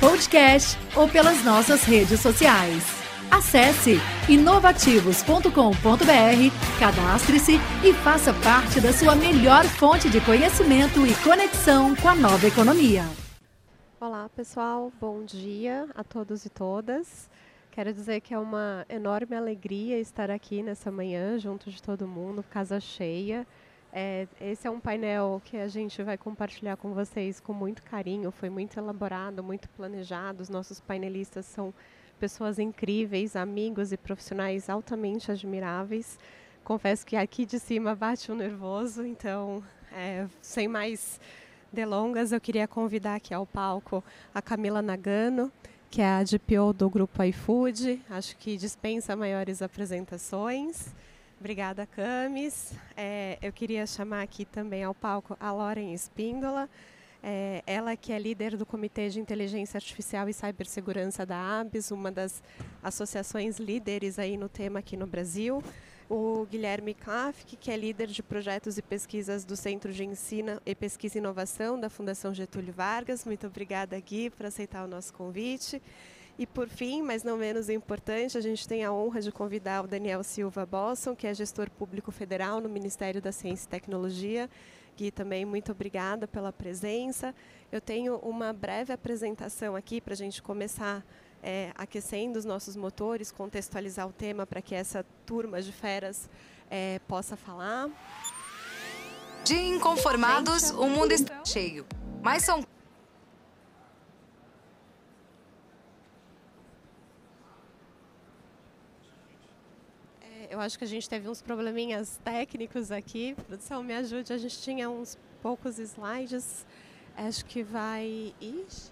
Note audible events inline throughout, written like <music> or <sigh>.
podcast ou pelas nossas redes sociais. Acesse inovativos.com.br, cadastre-se e faça parte da sua melhor fonte de conhecimento e conexão com a nova economia. Olá, pessoal. Bom dia a todos e todas. Quero dizer que é uma enorme alegria estar aqui nessa manhã junto de todo mundo, casa cheia. É, esse é um painel que a gente vai compartilhar com vocês com muito carinho. Foi muito elaborado, muito planejado. Os nossos painelistas são pessoas incríveis, amigos e profissionais altamente admiráveis. Confesso que aqui de cima bate um nervoso, então, é, sem mais delongas, eu queria convidar aqui ao palco a Camila Nagano, que é a DPO do grupo iFood. Acho que dispensa maiores apresentações. Obrigada, Camis. É, eu queria chamar aqui também ao palco a Lauren Espíndola, é, ela que é líder do Comitê de Inteligência Artificial e Cibersegurança da ABS, uma das associações líderes aí no tema aqui no Brasil. O Guilherme Kafk, que é líder de projetos e pesquisas do Centro de Ensino e Pesquisa e Inovação da Fundação Getúlio Vargas. Muito obrigada, Gui, por aceitar o nosso convite. E por fim, mas não menos importante, a gente tem a honra de convidar o Daniel Silva Bosson, que é gestor público federal no Ministério da Ciência e Tecnologia. Gui, também muito obrigada pela presença. Eu tenho uma breve apresentação aqui para a gente começar é, aquecendo os nossos motores, contextualizar o tema para que essa turma de feras é, possa falar. De inconformados, o mundo está cheio. Mas são eu acho que a gente teve uns probleminhas técnicos aqui. Produção, me ajude. A gente tinha uns poucos slides. Acho que vai. Ixi.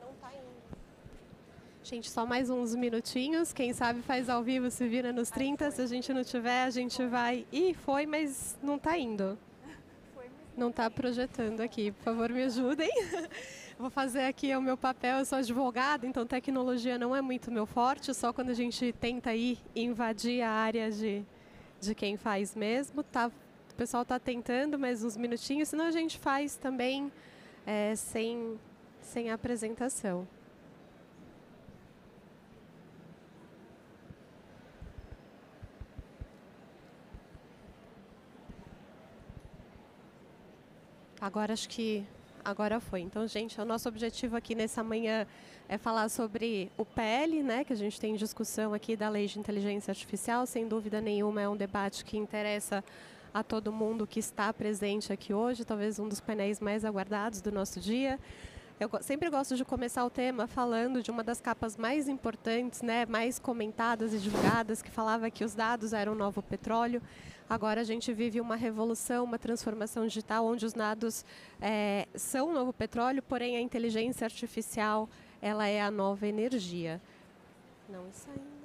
Não tá indo. Gente, só mais uns minutinhos. Quem sabe faz ao vivo, se vira nos 30. Se a gente não tiver, a gente vai. Ih, foi, mas não tá indo. <laughs> Não está projetando aqui. Por favor, me ajudem. <laughs> Vou fazer aqui o meu papel, eu sou advogada, então tecnologia não é muito meu forte, só quando a gente tenta ir invadir a área de, de quem faz mesmo. Tá, o pessoal está tentando, mais uns minutinhos, senão a gente faz também é, sem, sem apresentação. Agora acho que agora foi. Então, gente, o nosso objetivo aqui nessa manhã é falar sobre o PL, né, que a gente tem discussão aqui da Lei de Inteligência Artificial. Sem dúvida nenhuma, é um debate que interessa a todo mundo que está presente aqui hoje, talvez um dos painéis mais aguardados do nosso dia. Eu sempre gosto de começar o tema falando de uma das capas mais importantes, né, mais comentadas e divulgadas, que falava que os dados eram o novo petróleo. Agora a gente vive uma revolução, uma transformação digital, onde os dados é, são o novo petróleo, porém a inteligência artificial ela é a nova energia. Não indo.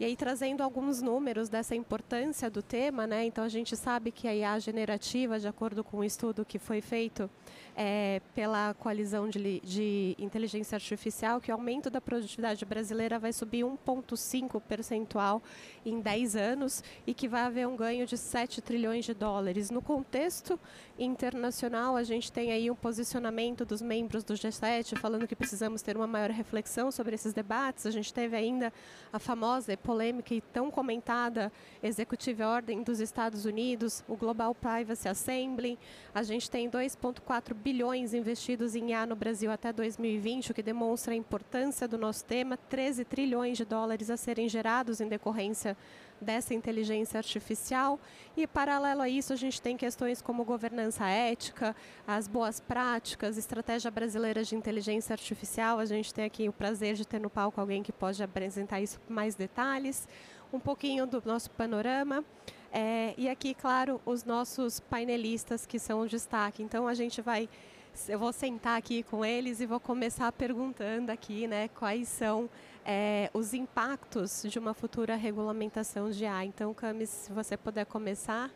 E aí trazendo alguns números dessa importância do tema, né? Então a gente sabe que a IA generativa, de acordo com um estudo que foi feito é, pela coalizão de, de, inteligência artificial, que o aumento da produtividade brasileira vai subir 1,5 percentual em 10 anos e que vai haver um ganho de 7 trilhões de dólares. No contexto internacional, a gente tem aí um posicionamento dos membros do G7 falando que precisamos ter uma maior reflexão sobre esses debates. A gente teve ainda a famosa e polêmica e tão comentada Executive Order dos Estados Unidos, o Global Privacy Assembly. A gente tem 2,4 bilhões investidos em IA no Brasil até 2020, o que demonstra a importância do nosso tema, 13 trilhões de dólares a serem gerados em decorrência dessa inteligência artificial. E, paralelo a isso, a gente tem questões como governança ética, as boas práticas, estratégia brasileira de inteligência artificial. A gente tem aqui o prazer de ter no palco alguém que pode apresentar isso com mais detalhes. Um pouquinho do nosso panorama. É, e aqui, claro, os nossos painelistas que são o destaque. Então a gente vai, eu vou sentar aqui com eles e vou começar perguntando aqui, né, quais são é, os impactos de uma futura regulamentação de A. Então, Camis, se você puder começar.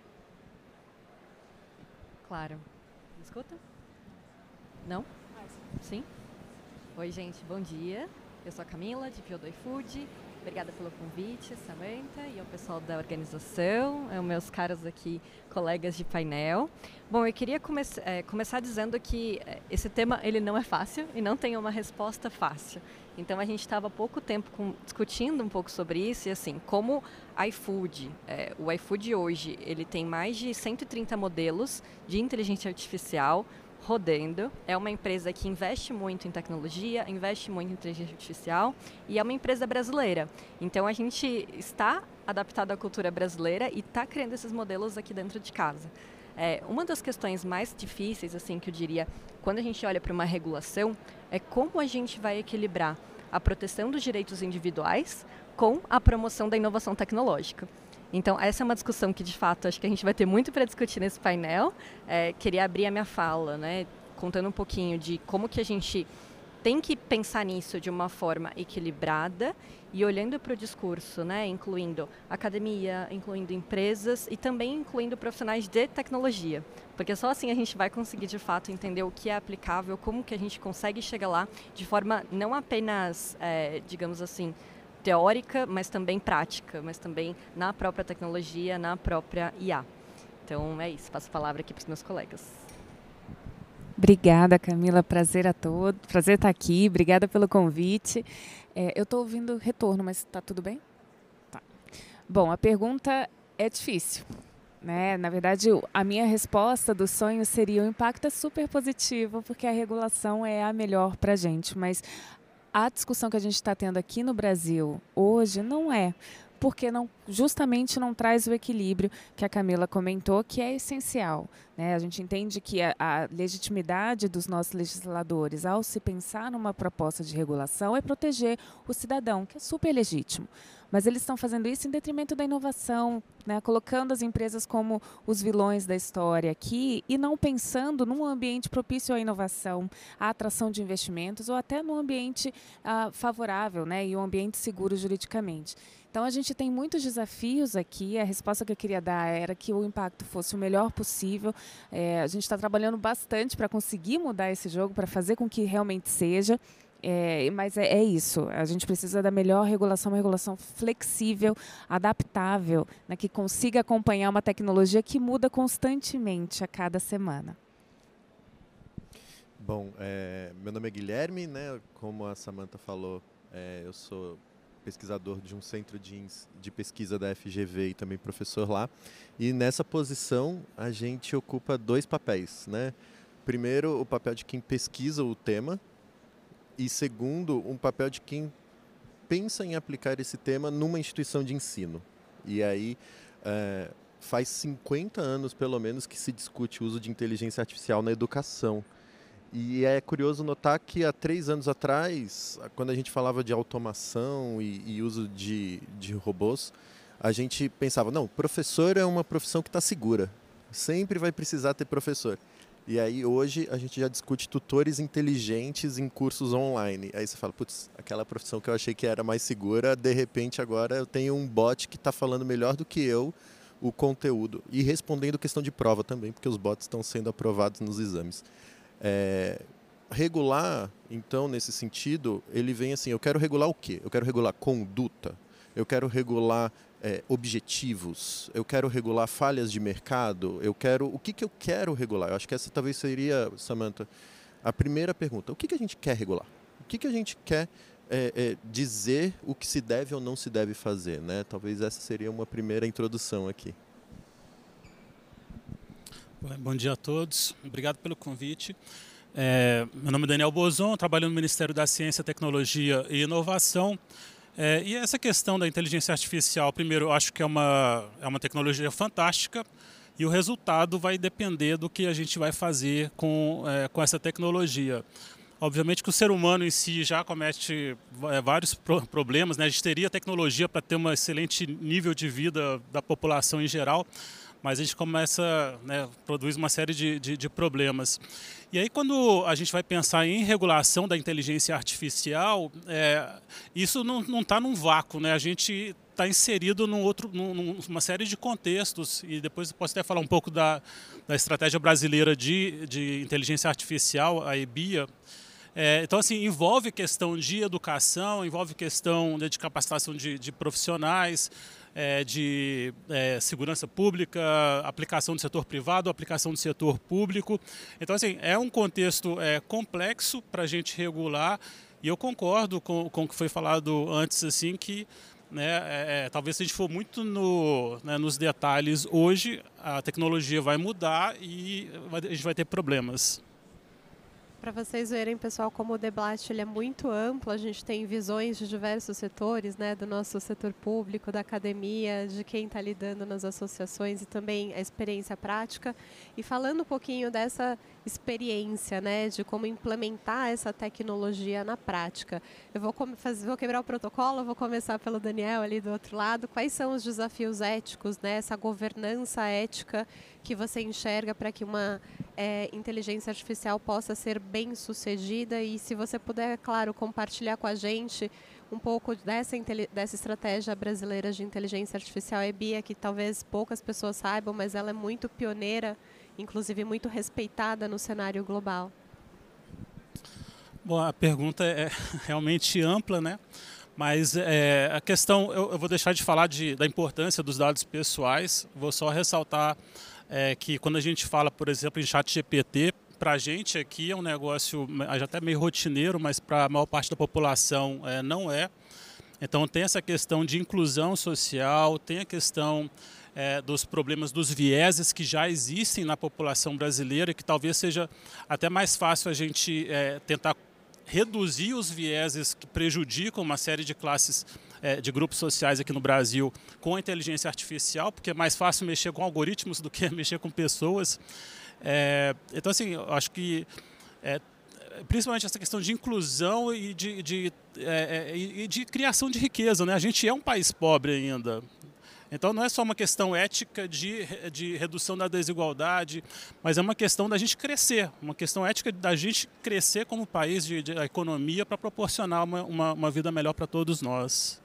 Claro. Me escuta? Não? Sim? Oi, gente, bom dia. Eu sou a Camila, de Pio do. Obrigada pelo convite, Samantha, e ao pessoal da organização, aos meus caros aqui, colegas de painel. Bom, eu queria come é, começar dizendo que é, esse tema ele não é fácil e não tem uma resposta fácil. Então a gente estava há pouco tempo com, discutindo um pouco sobre isso e assim, como iFood, é, o iFood hoje, ele tem mais de 130 modelos de inteligência artificial rodando. É uma empresa que investe muito em tecnologia, investe muito em inteligência artificial e é uma empresa brasileira. Então a gente está adaptado à cultura brasileira e está criando esses modelos aqui dentro de casa. É, uma das questões mais difíceis, assim, que eu diria, quando a gente olha para uma regulação, é como a gente vai equilibrar a proteção dos direitos individuais com a promoção da inovação tecnológica. Então, essa é uma discussão que, de fato, acho que a gente vai ter muito para discutir nesse painel. É, queria abrir a minha fala, né, contando um pouquinho de como que a gente tem que pensar nisso de uma forma equilibrada e olhando para o discurso, né, incluindo academia, incluindo empresas e também incluindo profissionais de tecnologia, porque só assim a gente vai conseguir de fato entender o que é aplicável, como que a gente consegue chegar lá de forma não apenas, é, digamos assim, teórica, mas também prática, mas também na própria tecnologia, na própria IA. Então é isso, passo a palavra aqui para os meus colegas. Obrigada, Camila. Prazer a todos. Prazer estar aqui. Obrigada pelo convite. É, eu estou ouvindo retorno, mas está tudo bem? Tá. Bom, a pergunta é difícil. Né? Na verdade, a minha resposta do sonho seria o impacto é super positivo, porque a regulação é a melhor para a gente. Mas a discussão que a gente está tendo aqui no Brasil hoje não é porque não, justamente não traz o equilíbrio que a Camila comentou, que é essencial. Né? A gente entende que a, a, legitimidade dos nossos legisladores, ao se pensar numa proposta de regulação, é proteger o cidadão, que é super legítimo. Mas eles estão fazendo isso em detrimento da inovação, né? colocando as empresas como os vilões da história aqui e não pensando num ambiente propício à inovação, à atração de investimentos ou até num ambiente ah, favorável né? e um ambiente seguro juridicamente. Então a gente tem muitos desafios aqui. A resposta que eu queria dar era que o impacto fosse o melhor possível. É, a gente está trabalhando bastante para conseguir mudar esse jogo, para fazer com que realmente seja. É, mas é, é, isso, a gente precisa da melhor regulação, uma regulação flexível, adaptável, né, que consiga acompanhar uma tecnologia que muda constantemente a cada semana. Bom, é, meu nome é Guilherme, né, como a Samantha falou, é, eu sou pesquisador de um centro de, de pesquisa da FGV e também professor lá. E nessa posição a gente ocupa dois papéis, né? Primeiro, o papel de quem pesquisa o tema e segundo, um papel de quem pensa em aplicar esse tema numa instituição de ensino. E aí é, faz 50 anos, pelo menos, que se discute o uso de inteligência artificial na educação. E é curioso notar que há três anos atrás, quando a gente falava de automação e, e uso de, de robôs, a gente pensava, não, professor é uma profissão que está segura. Sempre vai precisar ter professor. E aí hoje a gente já discute tutores inteligentes em cursos online. Aí você fala, putz, aquela profissão que eu achei que era mais segura, de repente agora eu tenho um bot que está falando melhor do que eu o conteúdo. E respondendo questão de prova também, porque os bots estão sendo aprovados nos exames. É, regular, então, nesse sentido, ele vem assim: eu quero regular o quê? Eu quero regular conduta, eu quero regular é, objetivos, eu quero regular falhas de mercado, eu quero. O que, que eu quero regular? Eu acho que essa talvez seria, Samantha, a primeira pergunta: o que, que a gente quer regular? O que, que a gente quer é, é, dizer o que se deve ou não se deve fazer? Né? Talvez essa seria uma primeira introdução aqui. Bom dia a todos, obrigado pelo convite. É, meu nome é Daniel Bozon, trabalho no Ministério da Ciência, Tecnologia e Inovação. É, e essa questão da inteligência artificial, primeiro, eu acho que é uma, é uma tecnologia fantástica e o resultado vai depender do que a gente vai fazer com, é, com essa tecnologia. Obviamente que o ser humano em si já comete é, vários pro problemas, né? A gente teria tecnologia para ter um excelente nível de vida da população em geral, mas a gente começa, né, produz uma série de, de, de, problemas. E aí, quando a gente vai pensar em regulação da inteligência artificial, é, isso não está num vácuo, né? A gente está inserido num outro, numa série de contextos, e depois posso até falar um pouco da, da estratégia brasileira de, de inteligência artificial, a EBIA. É, então, assim, envolve questão de educação, envolve questão de capacitação de, de profissionais, é, de é, segurança pública, aplicação do setor privado, aplicação do setor público. Então, assim, é um contexto é, complexo para a gente regular e eu concordo com, com o que foi falado antes, assim, que né, é, é, talvez se a gente for muito no, né, nos detalhes hoje, a tecnologia vai mudar e a gente vai ter problemas. Para vocês verem, pessoal, como o debate ele é muito amplo, a gente tem visões de diversos setores, né, do nosso setor público, da academia, de quem está lidando nas associações e também a experiência prática. E falando um pouquinho dessa experiência, né, de como implementar essa tecnologia na prática. Eu vou, fazer, vou quebrar o protocolo, vou começar pelo Daniel ali do outro lado. Quais são os desafios éticos, né, essa governança ética que você enxerga para que uma é, inteligência artificial possa ser bem sucedida? E se você puder, claro, compartilhar com a gente um pouco dessa, dessa estratégia brasileira de inteligência artificial EBIA, que talvez poucas pessoas saibam, mas ela é muito pioneira inclusive muito respeitada no cenário global? Bom, a pergunta é <laughs> realmente ampla, né? Mas é, a questão, eu, eu, vou deixar de falar de, da importância dos dados pessoais, vou só ressaltar é, que quando a gente fala, por exemplo, em chat GPT, para a gente aqui é um negócio até meio rotineiro, mas para a maior parte da população é, não é. Então tem essa questão de inclusão social, tem a questão é, dos problemas dos vieses que já existem na população brasileira, que talvez seja até mais fácil a gente é, tentar reduzir os vieses que prejudicam uma série de classes é, de grupos sociais aqui no Brasil com a inteligência artificial, porque é mais fácil mexer com algoritmos <laughs> do que mexer com pessoas. É, então, assim, acho que é, principalmente essa questão de inclusão e de, de, é, é, e de criação de riqueza. Né? A gente é um país pobre ainda. Então não é só uma questão ética de, de redução da desigualdade, mas é uma questão da gente crescer, uma questão ética da gente crescer como país, de, de economia, para proporcionar uma, uma, uma vida melhor para todos nós.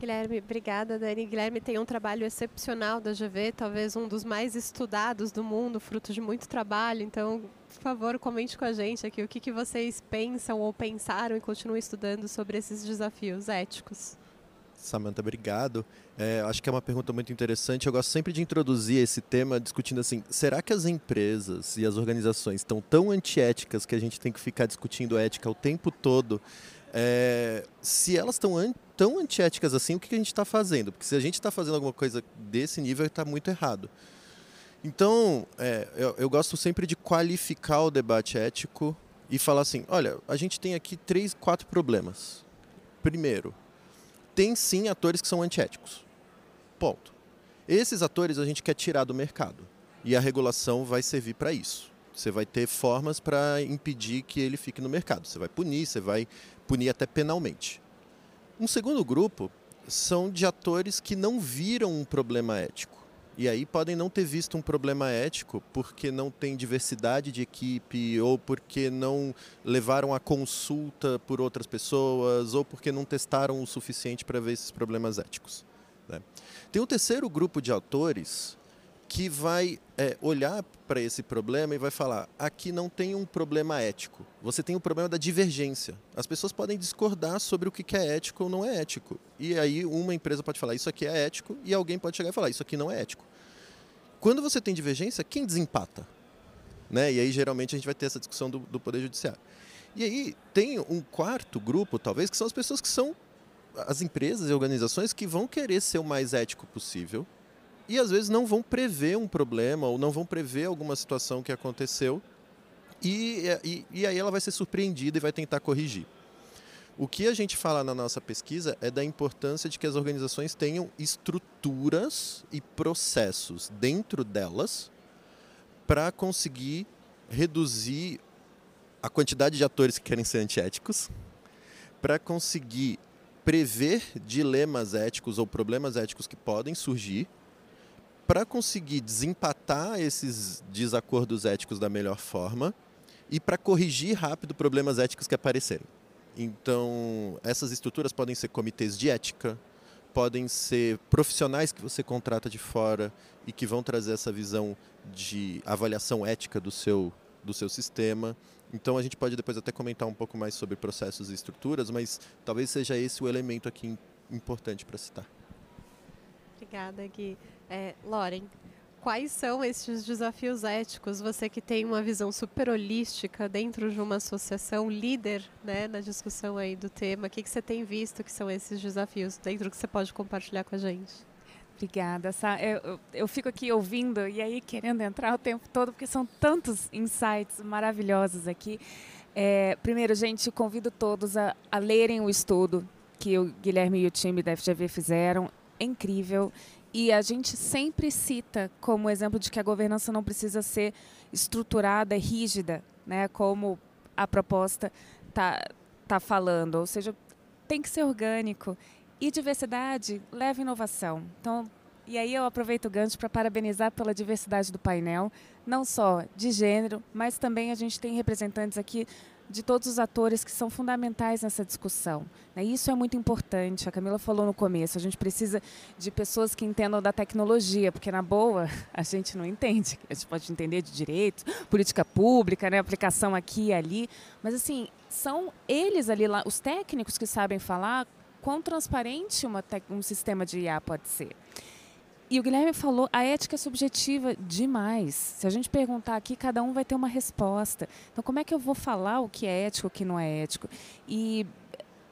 Guilherme, obrigada, Dani. Guilherme tem um trabalho excepcional da GV, talvez um dos mais estudados do mundo, fruto de muito trabalho. Então, por favor, comente com a gente aqui o que, que vocês pensam ou pensaram e continuem estudando sobre esses desafios éticos. Samantha, obrigado. É, acho que é uma pergunta muito interessante. Eu gosto sempre de introduzir esse tema discutindo assim: será que as empresas e as organizações estão tão antiéticas que a gente tem que ficar discutindo ética o tempo todo? É, se elas estão an tão antiéticas assim, o que, que a gente está fazendo? Porque se a gente está fazendo alguma coisa desse nível, está muito errado. Então, é, eu, eu gosto sempre de qualificar o debate ético e falar assim: olha, a gente tem aqui três, quatro problemas. Primeiro, tem sim atores que são antiéticos. Ponto. Esses atores a gente quer tirar do mercado. E a regulação vai servir para isso. Você vai ter formas para impedir que ele fique no mercado. Você vai punir, você vai punir até penalmente. Um segundo grupo são de atores que não viram um problema ético. E aí podem não ter visto um problema ético porque não tem diversidade de equipe, ou porque não levaram a consulta por outras pessoas, ou porque não testaram o suficiente para ver esses problemas éticos. Né? Tem um terceiro grupo de autores que vai é, olhar para esse problema e vai falar: aqui não tem um problema ético, você tem o um problema da divergência. As pessoas podem discordar sobre o que é ético ou não é ético. E aí uma empresa pode falar: isso aqui é ético, e alguém pode chegar e falar: isso aqui não é ético. Quando você tem divergência, quem desempata? Né? E aí geralmente a gente vai ter essa discussão do, do Poder Judiciário. E aí tem um quarto grupo, talvez, que são as pessoas que são as empresas e organizações que vão querer ser o mais ético possível e às vezes não vão prever um problema ou não vão prever alguma situação que aconteceu e, e, e aí ela vai ser surpreendida e vai tentar corrigir. O que a gente fala na nossa pesquisa é da importância de que as organizações tenham estruturas e processos dentro delas para conseguir reduzir a quantidade de atores que querem ser antiéticos, para conseguir prever dilemas éticos ou problemas éticos que podem surgir, para conseguir desempatar esses desacordos éticos da melhor forma e para corrigir rápido problemas éticos que aparecerem. Então, essas estruturas podem ser comitês de ética, podem ser profissionais que você contrata de fora e que vão trazer essa visão de avaliação ética do seu, do seu sistema. Então a gente pode depois até comentar um pouco mais sobre processos e estruturas, mas talvez seja esse o elemento aqui importante para citar. Obrigada, Gui. É, quais são esses desafios éticos? Você que tem uma visão super holística dentro de uma associação líder né, na discussão aí do tema, o que, que você tem visto que são esses desafios dentro que você pode compartilhar com a gente? Obrigada. Eu, eu, eu, fico aqui ouvindo e aí querendo entrar o tempo todo, porque são tantos insights maravilhosos aqui. É, primeiro, gente, convido todos a, a, lerem o estudo que o Guilherme e o time da FGV fizeram. É incrível. E a gente sempre cita como exemplo de que a governança não precisa ser estruturada, rígida, né, como a proposta está tá falando. Ou seja, tem que ser orgânico. E diversidade leva inovação. Então, e aí eu aproveito o gancho para parabenizar pela diversidade do painel, não só de gênero, mas também a gente tem representantes aqui de todos os atores que são fundamentais nessa discussão. Né? Isso é muito importante. A Camila falou no começo, a gente precisa de pessoas que entendam da tecnologia, porque na boa <laughs> a gente não entende. A gente pode entender de direito, política pública, né? aplicação aqui e ali, mas assim são eles ali lá, os técnicos que sabem falar quão transparente uma um sistema de IA pode ser. E o Guilherme falou, a ética é subjetiva demais. Se a gente perguntar aqui, cada um vai ter uma resposta. Então, como é que eu vou falar o que é ético e o que não é ético? E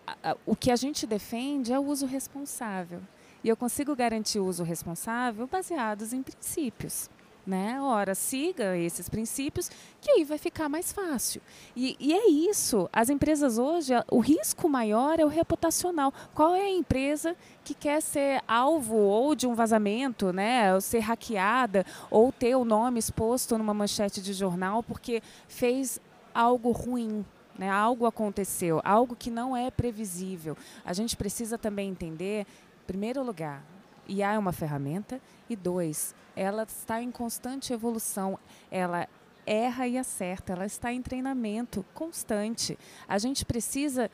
a, a, o que a gente defende é o uso responsável. E eu consigo garantir o uso responsável baseados em princípios né? Ora, siga esses princípios, que aí vai ficar mais fácil. E, e, é isso. As empresas hoje, o risco maior é o reputacional. Qual é a empresa que quer ser alvo ou de um vazamento, né? Ou ser hackeada, ou ter o nome exposto numa manchete de jornal porque fez algo ruim, né? Algo aconteceu, algo que não é previsível. A gente precisa também entender, em primeiro lugar, IA é uma ferramenta e dois, ela está em constante evolução. Ela erra e acerta, ela está em treinamento constante. A gente precisa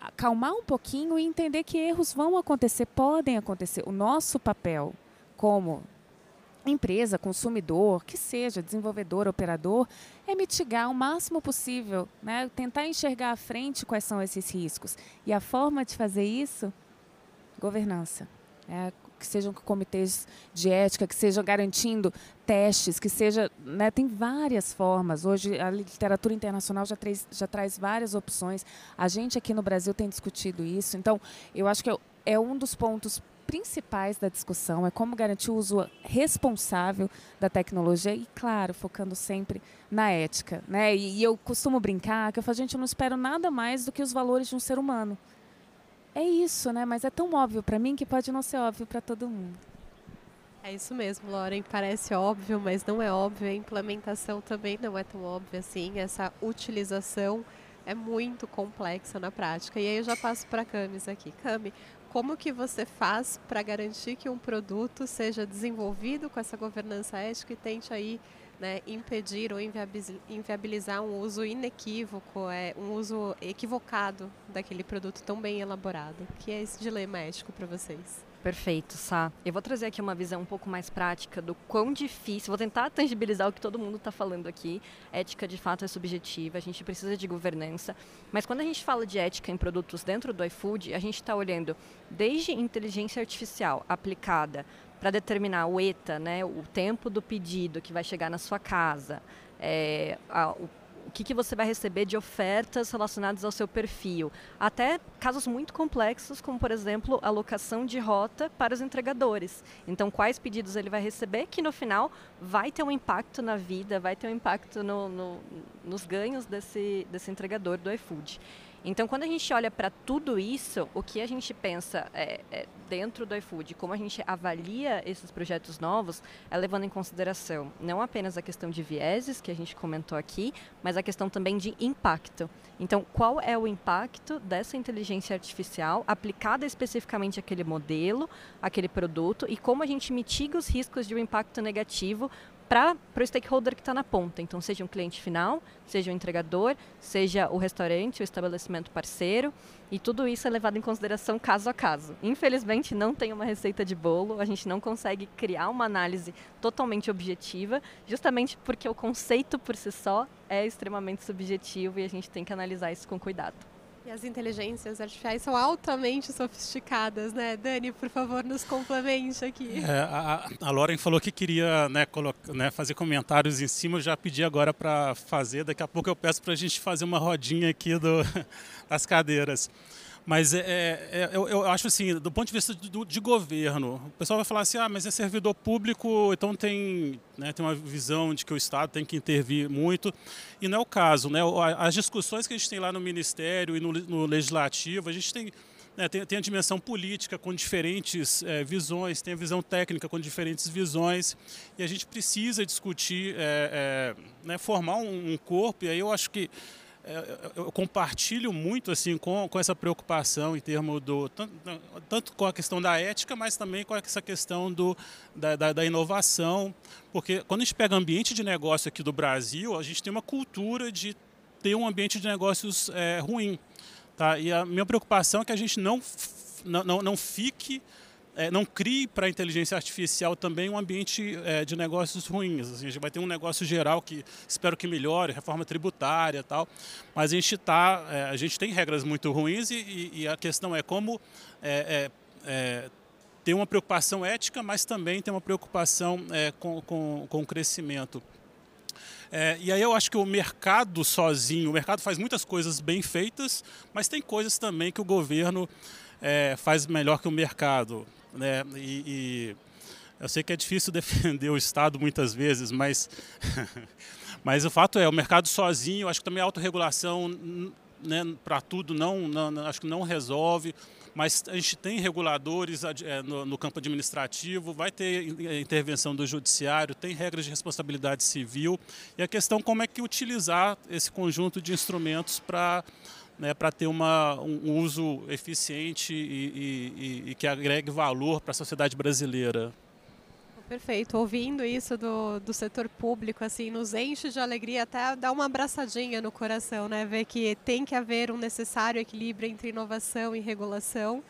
acalmar um pouquinho e entender que erros vão acontecer, podem acontecer. O nosso papel como empresa, consumidor, que seja desenvolvedor, operador, é mitigar o máximo possível, né? tentar enxergar à frente quais são esses riscos. E a forma de fazer isso, governança. É que sejam comitês de ética, que sejam garantindo testes, que seja, né, tem várias formas. Hoje a literatura internacional já, traz, já traz várias opções. A gente aqui no Brasil tem discutido isso. Então, eu acho que é, é um dos pontos principais da discussão é como garantir o uso responsável da tecnologia e, claro, focando sempre na ética. Né? E, e eu costumo brincar que eu falo, gente, eu não espero nada mais do que os valores de um ser humano é isso, né? Mas é tão óbvio para mim que pode não ser óbvio para todo mundo. É isso mesmo, Lauren. Parece óbvio, mas não é óbvio. A implementação também não é tão óbvia assim. Essa utilização é muito complexa na prática. E aí eu já passo para a Camis aqui. Cami, como que você faz para garantir que um produto seja desenvolvido com essa governança ética e tente aí né, impedir ou inviabilizar um uso inequívoco, é, um uso equivocado daquele produto tão bem elaborado. Que é esse dilema ético para vocês? Perfeito, Sá. Eu vou trazer aqui uma visão um pouco mais prática do quão difícil, vou tentar tangibilizar o que todo mundo está falando aqui. Ética, de fato, é subjetiva, a gente precisa de governança. Mas quando a gente fala de ética em produtos dentro do iFood, a gente está olhando desde inteligência artificial aplicada para determinar o ETA, né, o tempo do pedido que vai chegar na sua casa, é, a, o, o que, que você vai receber de ofertas relacionadas ao seu perfil, até casos muito complexos, como por exemplo a alocação de rota para os entregadores. Então, quais pedidos ele vai receber, que no final vai ter um impacto na vida, vai ter um impacto no, no, nos ganhos desse, desse entregador do iFood. Então, quando a gente olha para tudo isso, o que a gente pensa é, é, dentro do iFood, como a gente avalia esses projetos novos, é levando em consideração não apenas a questão de vieses, que a gente comentou aqui, mas a questão também de impacto. Então, qual é o impacto dessa inteligência artificial aplicada especificamente àquele modelo, aquele produto, e como a gente mitiga os riscos de um impacto negativo para o stakeholder que está na ponta. Então, seja um cliente final, seja um entregador, seja o restaurante, o estabelecimento parceiro. E tudo isso é levado em consideração caso a caso. Infelizmente, não tem uma receita de bolo, a gente não consegue criar uma análise totalmente objetiva, justamente porque o conceito por si só é extremamente subjetivo e a gente tem que analisar isso com cuidado. E as inteligências artificiais são altamente sofisticadas, né? Dani, por favor, nos complemente aqui. É, a, a Lauren falou que queria né, colocar, né, fazer comentários em cima, eu já pedi agora para fazer. Daqui a pouco eu peço para a gente fazer uma rodinha aqui do, <laughs> das cadeiras. Mas é, é, é, eu, eu, acho assim, do ponto de vista do, de governo, o pessoal vai falar assim, ah, mas é servidor público, então tem, né, tem uma visão de que o Estado tem que intervir muito. E não é o caso. Né? As discussões que a gente tem lá no Ministério e no, no Legislativo, a gente tem, né, tem, tem, a dimensão política com diferentes é, visões, tem a visão técnica com diferentes visões, e a gente precisa discutir, é, é, né, formar um, um corpo, e aí eu acho que eu compartilho muito assim com, com essa preocupação em termos do tanto, tanto, com a questão da ética, mas também com essa questão do, da, da, da, inovação, porque quando a gente pega ambiente de negócio aqui do Brasil, a gente tem uma cultura de ter um ambiente de negócios é, ruim, tá? E a minha preocupação é que a gente não, não, não fique é, não crie para a inteligência artificial também um ambiente é, de negócios ruins. Assim, a gente vai ter um negócio geral que espero que melhore, reforma tributária tal, mas a gente tá, é, a gente tem regras muito ruins e, e a questão é como é, é, é, ter uma preocupação ética, mas também ter uma preocupação com, com, com o crescimento. É, e aí eu acho que o mercado sozinho, o mercado faz muitas coisas bem feitas, mas tem coisas também que o governo é, faz melhor que o mercado. Né? E, e, eu sei que é difícil <laughs> defender o Estado muitas vezes, mas, <laughs> mas o fato é, o mercado sozinho, acho que também a autorregulação né, para tudo não, não, acho que não resolve, mas a gente tem reguladores é, no, campo administrativo, vai ter intervenção do judiciário, tem regras de responsabilidade civil, e a questão como é que utilizar esse conjunto de instrumentos para né, para ter uma, um uso eficiente e, e, e que agregue valor para a sociedade brasileira. Perfeito. Ouvindo isso do, do setor público, assim, nos enche de alegria, até dá uma abraçadinha no coração, né? Ver que tem que haver um necessário equilíbrio entre inovação e regulação.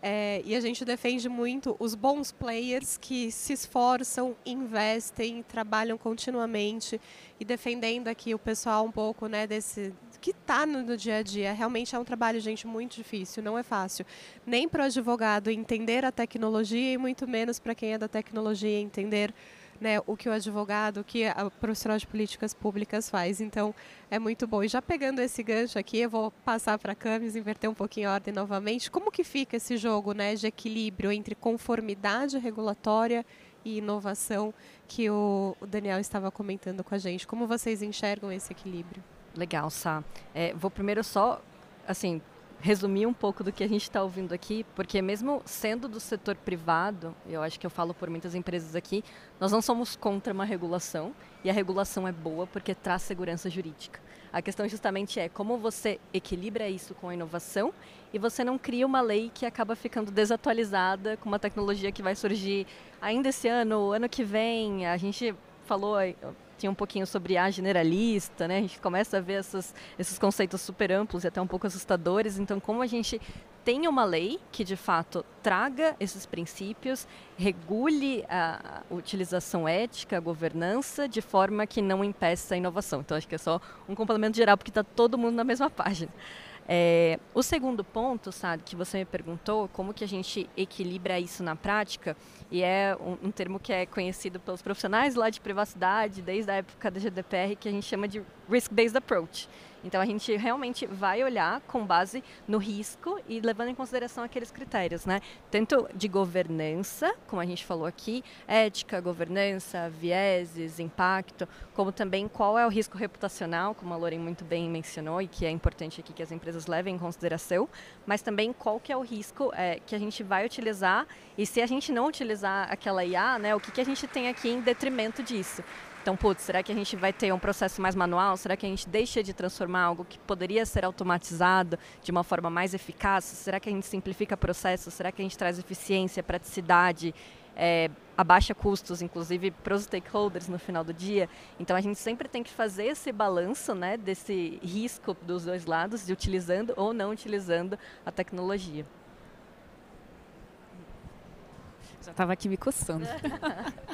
É, e a gente defende muito os bons players que se esforçam, investem, trabalham continuamente e defendendo aqui o pessoal um pouco né, desse, que está no, dia a dia. Realmente é um trabalho, gente, muito difícil, não é fácil. Nem para o advogado entender a tecnologia e muito menos para quem é da tecnologia entender né, o que o advogado, o que o profissional de políticas públicas faz. Então, é muito bom. E já pegando esse gancho aqui, eu vou passar para a Camis, inverter um pouquinho a ordem novamente. Como que fica esse jogo né, de equilíbrio entre conformidade regulatória e inovação que o Daniel estava comentando com a gente? Como vocês enxergam esse equilíbrio? Legal, Sá. É, vou primeiro só, assim, resumir um pouco do que a gente está ouvindo aqui, porque mesmo sendo do setor privado, eu acho que eu falo por muitas empresas aqui, nós não somos contra uma regulação, e a regulação é boa porque traz segurança jurídica. A questão justamente é como você equilibra isso com a inovação e você não cria uma lei que acaba ficando desatualizada com uma tecnologia que vai surgir ainda esse ano, ano que vem. A gente falou tinha um pouquinho sobre a generalista, né? A gente começa a ver essas, esses conceitos super amplos e até um pouco assustadores. Então, como a gente tem uma lei que de fato traga esses princípios, regule a utilização ética, a governança, de forma que não impeça a inovação. Então, acho que é só um complemento geral, porque está todo mundo na mesma página. É, o segundo ponto, sabe, que você me perguntou, como que a gente equilibra isso na prática, e é um, um, termo que é conhecido pelos profissionais lá de privacidade, desde a época da GDPR, que a gente chama de risk-based approach. Então a gente realmente vai olhar com base no risco e levando em consideração aqueles critérios, né? Tanto de governança, como a gente falou aqui, ética, governança, vieses, impacto, como também qual é o risco reputacional, como a Loren muito bem mencionou e que é importante aqui que as empresas levem em consideração, mas também qual que é o risco é, que a gente vai utilizar e se a gente não utilizar aquela IA, né, o que, que a gente tem aqui em detrimento disso. Então, putz, será que a gente vai ter um processo mais manual? Será que a gente deixa de transformar algo que poderia ser automatizado de uma forma mais eficaz? Será que a gente simplifica processos? Será que a gente traz eficiência, praticidade, é, abaixa custos, inclusive para os stakeholders no final do dia? Então, a gente sempre tem que fazer esse balanço né, desse risco dos dois lados, de utilizando ou não utilizando a tecnologia. Já estava aqui me coçando. <laughs>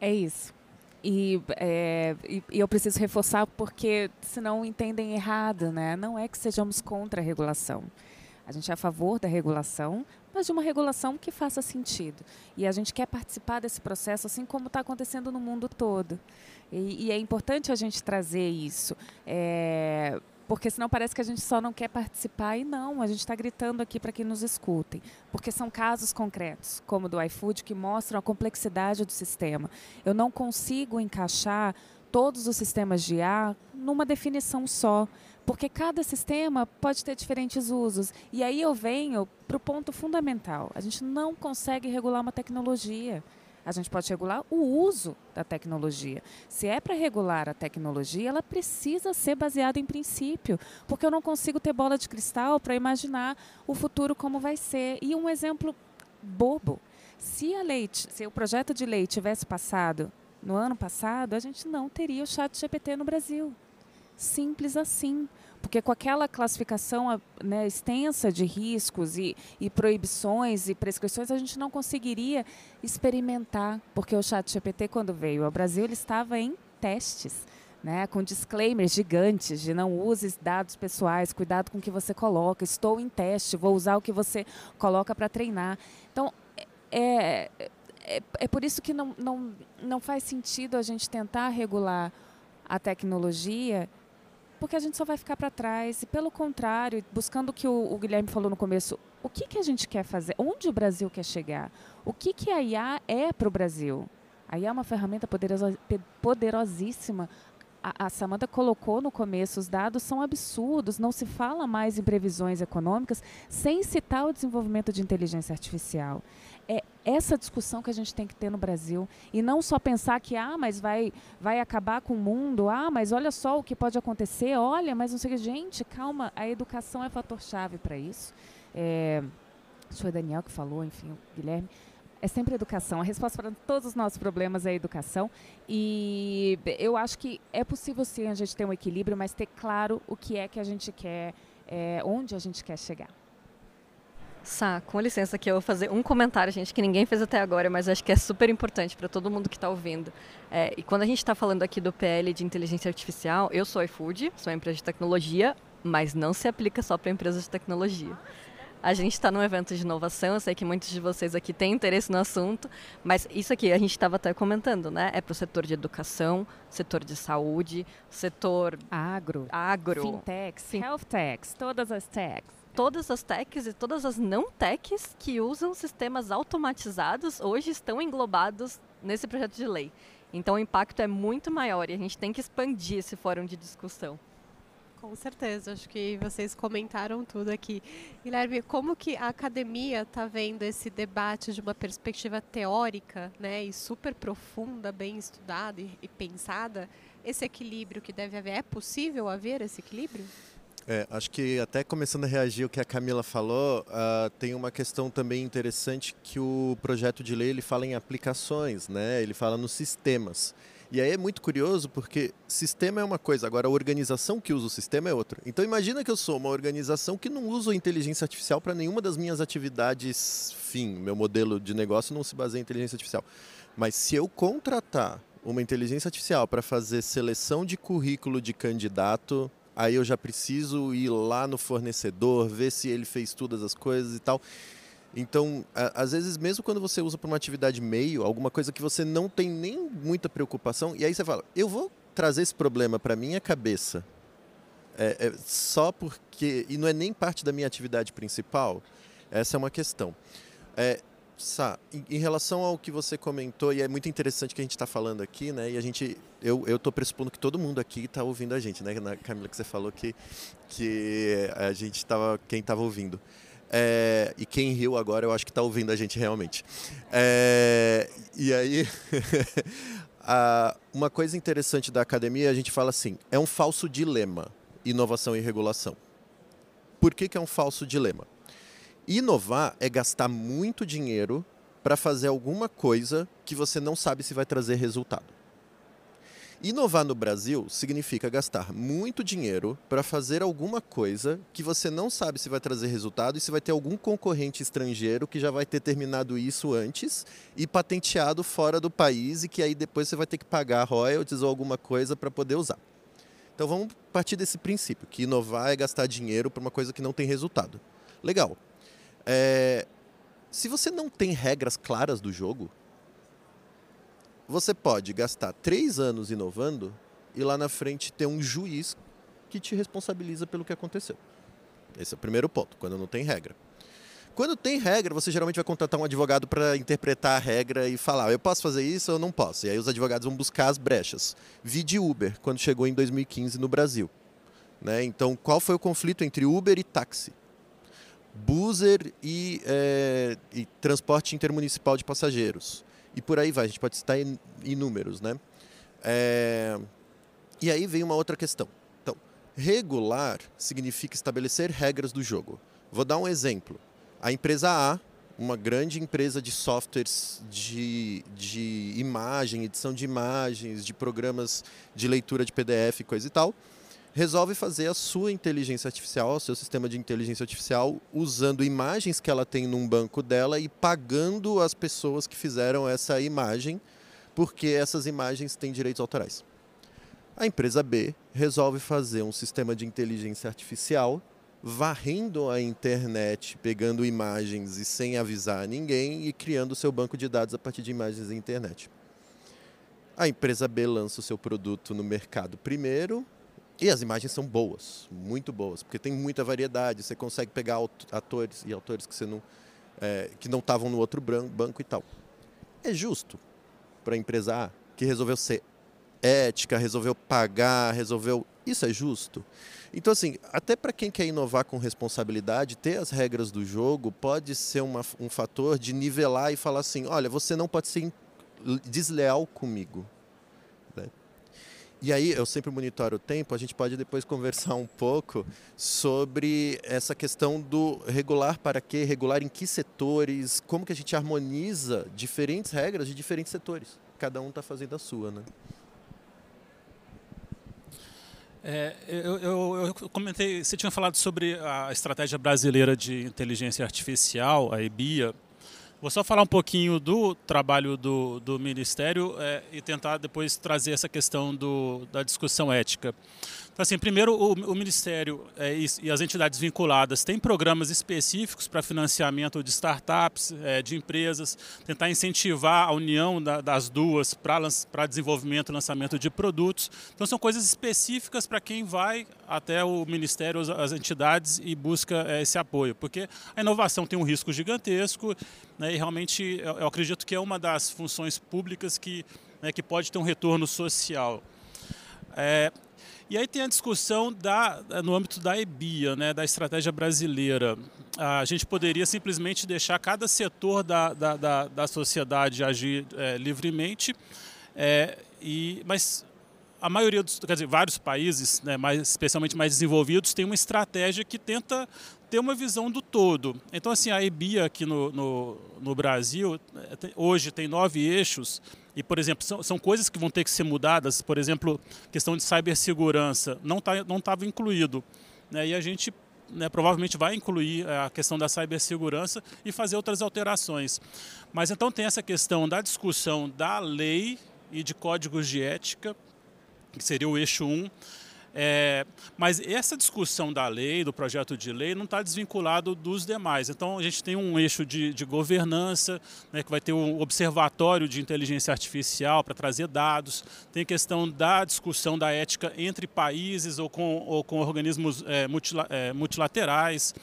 É isso. E, é, e, e, eu preciso reforçar porque senão entendem errado, né? Não é que sejamos contra a regulação. A gente é a favor da regulação, mas de uma regulação que faça sentido. E a gente quer participar desse processo, assim como está acontecendo no mundo todo. E, e, é importante a gente trazer isso. É, porque senão parece que a gente só não quer participar e não, a gente está gritando aqui para que nos escutem, porque são casos concretos, como do iFood, que mostram a complexidade do sistema. Eu não consigo encaixar todos os sistemas de IA numa definição só, porque cada sistema pode ter diferentes usos. E aí eu venho para o ponto fundamental: a gente não consegue regular uma tecnologia. A gente pode regular o uso da tecnologia. Se é para regular a tecnologia, ela precisa ser baseada em princípio, porque eu não consigo ter bola de cristal para imaginar o futuro como vai ser. E um exemplo bobo: se a lei, se o projeto de lei tivesse passado no ano passado, a gente não teria o Chat GPT no Brasil. Simples assim. Porque com aquela classificação né, extensa de riscos e, e, proibições e prescrições, a gente não conseguiria experimentar, porque o chat GPT, quando veio ao Brasil, ele estava em testes. Né, com disclaimers gigantes de não use dados pessoais, cuidado com o que você coloca, estou em teste, vou usar o que você coloca para treinar. Então, é, é, é por isso que não, não, não faz sentido a gente tentar regular a tecnologia porque a gente só vai ficar para trás. E, pelo contrário, buscando o que o, o, Guilherme falou no começo, o que, que a gente quer fazer? Onde o Brasil quer chegar? O que, que a IA é para o Brasil? A IA é uma ferramenta poderosa, poderosíssima. A, a Samanta colocou no começo, os dados são absurdos, não se fala mais em previsões econômicas sem citar o desenvolvimento de inteligência artificial é essa discussão que a gente tem que ter no Brasil e não só pensar que ah, mas vai vai acabar com o mundo, ah, mas olha só o que pode acontecer, olha, mas não sei gente, calma, a educação é fator chave para isso. É, foi o Daniel que falou, enfim, o Guilherme. É sempre educação. A resposta para todos os nossos problemas é educação. E eu acho que é possível sim a gente ter um equilíbrio, mas ter claro o que é que a gente quer, é, onde a gente quer chegar. Sá, com licença que eu vou fazer um comentário, gente, que ninguém fez até agora, mas acho que é super importante para todo mundo que está ouvindo. É, e quando a gente está falando aqui do PL de inteligência artificial, eu sou iFood, sou uma empresa de tecnologia, mas não se aplica só para empresas de tecnologia. A gente está num evento de inovação, eu sei que muitos de vocês aqui têm interesse no assunto, mas isso aqui a gente estava até comentando, né? É para o setor de educação, setor de saúde, setor agro, agro fintechs, fin health techs, todas as techs todas as techs e todas as não techs que usam sistemas automatizados hoje estão englobados nesse projeto de lei. Então o impacto é muito maior e a gente tem que expandir esse fórum de discussão. Com certeza, acho que vocês comentaram tudo aqui. Guilherme, como que a academia está vendo esse debate de uma perspectiva teórica, né, e super profunda, bem estudada e, e pensada, esse equilíbrio que deve haver, é possível haver esse equilíbrio? É, acho que até começando a reagir ao que a Camila falou, uh, tem uma questão também interessante que o projeto de lei ele fala em aplicações, né? Ele fala nos sistemas. E aí é muito curioso porque sistema é uma coisa, agora a organização que usa o sistema é outra. Então imagina que eu sou uma organização que não usa inteligência artificial para nenhuma das minhas atividades fim, meu modelo de negócio não se baseia em inteligência artificial. Mas se eu contratar uma inteligência artificial para fazer seleção de currículo de candidato aí eu já preciso ir lá no fornecedor, ver se ele fez todas as coisas e tal. Então, às vezes, mesmo quando você usa para uma atividade meio, alguma coisa que você não tem nem muita preocupação, e aí você fala, eu vou trazer esse problema para minha cabeça é, é, só porque e não é nem parte da minha atividade principal, essa é uma questão. É, Sá, em, relação ao que você comentou, e é muito interessante que a gente está falando aqui, né? E a gente, eu estou pressupondo que todo mundo aqui está ouvindo a gente, né? Na Camila que você falou que, que a gente estava, quem estava ouvindo. É, e quem riu agora, eu acho que está ouvindo a gente realmente. É, e aí, <laughs> a, uma coisa interessante da academia, a gente fala assim, é um falso dilema, inovação e regulação. Por que, que é um falso dilema? Inovar é gastar muito dinheiro para fazer alguma coisa que você não sabe se vai trazer resultado. Inovar no Brasil significa gastar muito dinheiro para fazer alguma coisa que você não sabe se vai trazer resultado e se vai ter algum concorrente estrangeiro que já vai ter terminado isso antes e patenteado fora do país e que aí depois você vai ter que pagar royalties ou alguma coisa para poder usar. Então vamos partir desse princípio, que inovar é gastar dinheiro para uma coisa que não tem resultado. Legal. É, se você não tem regras claras do jogo, você pode gastar três anos inovando e lá na frente ter um juiz que te responsabiliza pelo que aconteceu. Esse é o primeiro ponto, quando não tem regra. Quando tem regra, você geralmente vai contratar um advogado para interpretar a regra e falar: eu posso fazer isso ou não posso. E aí os advogados vão buscar as brechas. Vi de Uber, quando chegou em 2015 no Brasil. Né? Então, qual foi o conflito entre Uber e táxi? Buzzer e, é, e, transporte intermunicipal de passageiros. E por aí vai, a gente pode citar inúmeros, né? É, e aí vem uma outra questão. Então, regular significa estabelecer regras do jogo. Vou dar um exemplo. A empresa A, uma grande empresa de softwares de, de imagem, edição de imagens, de programas de leitura de PDF, coisa e tal, resolve fazer a sua inteligência artificial, o seu sistema de inteligência artificial, usando imagens que ela tem num banco dela e pagando as pessoas que fizeram essa imagem, porque essas imagens têm direitos autorais. A empresa B resolve fazer um sistema de inteligência artificial varrendo a internet, pegando imagens e sem avisar ninguém e criando seu banco de dados a partir de imagens da internet. A empresa B lança o seu produto no mercado primeiro, e as imagens são boas, muito boas, porque tem muita variedade. Você consegue pegar atores e autores que você não é, que não estavam no outro banco e tal. É justo para a empresa A que resolveu ser ética, resolveu pagar, resolveu. Isso é justo. Então, assim, até para quem quer inovar com responsabilidade, ter as regras do jogo pode ser uma, um fator de nivelar e falar assim: olha, você não pode ser desleal comigo. E aí, eu sempre monitoro o tempo, a gente pode depois <laughs> conversar um pouco sobre essa questão do regular para quê, regular em que setores, como que a gente harmoniza diferentes regras de diferentes setores. Cada um está fazendo a sua, né? É, eu, eu, eu, comentei, você tinha falado sobre a estratégia brasileira de inteligência artificial, a EBIA, Vou só falar um pouquinho do trabalho do, do Ministério é, e tentar depois trazer essa questão do, da discussão ética. Então, assim, primeiro, o, o Ministério é, e, e, as entidades vinculadas têm programas específicos para financiamento de startups, é, de empresas, tentar incentivar a união da, das duas para desenvolvimento e lançamento de produtos. Então, são coisas específicas para quem vai até o Ministério, as, as entidades e busca é, esse apoio, porque a inovação tem um risco gigantesco né, e realmente eu, eu acredito que é uma das funções públicas que, né, que pode ter um retorno social. É, e aí tem a discussão da, no âmbito da EBIA, né, da estratégia brasileira. A gente poderia simplesmente deixar cada setor da, da, da, da sociedade agir é, livremente, é, e, mas a maioria dos, quer dizer, vários países, né, mais, especialmente mais desenvolvidos, tem uma estratégia que tenta ter uma visão do todo. Então, assim, a EBIA aqui no, no, no Brasil, hoje tem nove eixos, e, por exemplo, são, são coisas que vão ter que ser mudadas, por exemplo, questão de cibersegurança, não tá, não estava incluído. Né? E a gente né, provavelmente vai incluir é, a questão da cibersegurança e fazer outras alterações. Mas então tem essa questão da discussão da lei e de códigos de ética, que seria o eixo 1. É, mas essa discussão da lei, do projeto de lei, não está desvinculado dos demais. Então, a gente tem um eixo de, de governança, né, que vai ter um observatório de inteligência artificial para trazer dados, tem a questão da discussão da ética entre países ou com, ou com organismos é, é, multilaterais.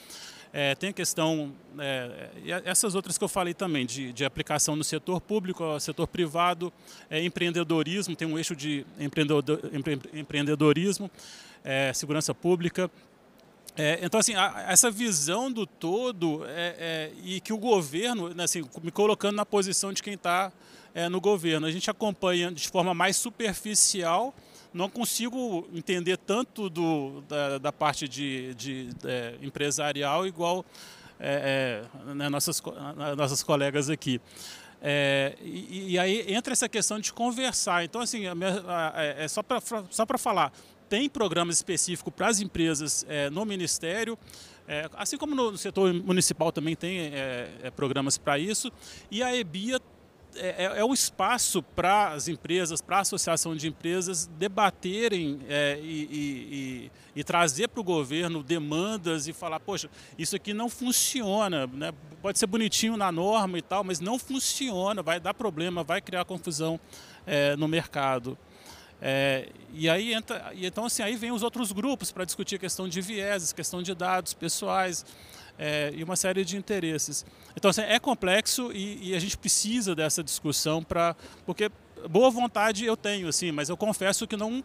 É, tem a questão, é, essas outras que eu falei também, de, de aplicação no setor público, setor privado, é, empreendedorismo, tem um eixo de empreendedor, empre, empreendedorismo, é, segurança pública. É, então, assim, a, essa visão do todo é, e que o governo, né, assim, me colocando na posição de quem está no governo, a gente acompanha de forma mais superficial não consigo entender tanto do, da, da parte de, de é, empresarial igual é, é, né, nossas, nossas colegas aqui. É, e, e, aí entra essa questão de conversar. Então, assim, é, é só para só falar, tem programas específicos para as empresas é, no Ministério, é, assim como no setor municipal também tem é programas para isso, e a EBIA é, é, é um espaço para as empresas, para a associação de empresas debaterem é, e, e, e, trazer para o governo demandas e falar, poxa, isso aqui não funciona, né? pode ser bonitinho na norma e tal, mas não funciona, vai dar problema, vai criar confusão é, no mercado. É, e aí entra, e então assim aí vem os outros grupos para discutir questão de vieses, questão de dados pessoais é, e uma série de interesses. Então, assim, é complexo e, e, a gente precisa dessa discussão para. Porque boa vontade eu tenho, assim, mas eu confesso que não.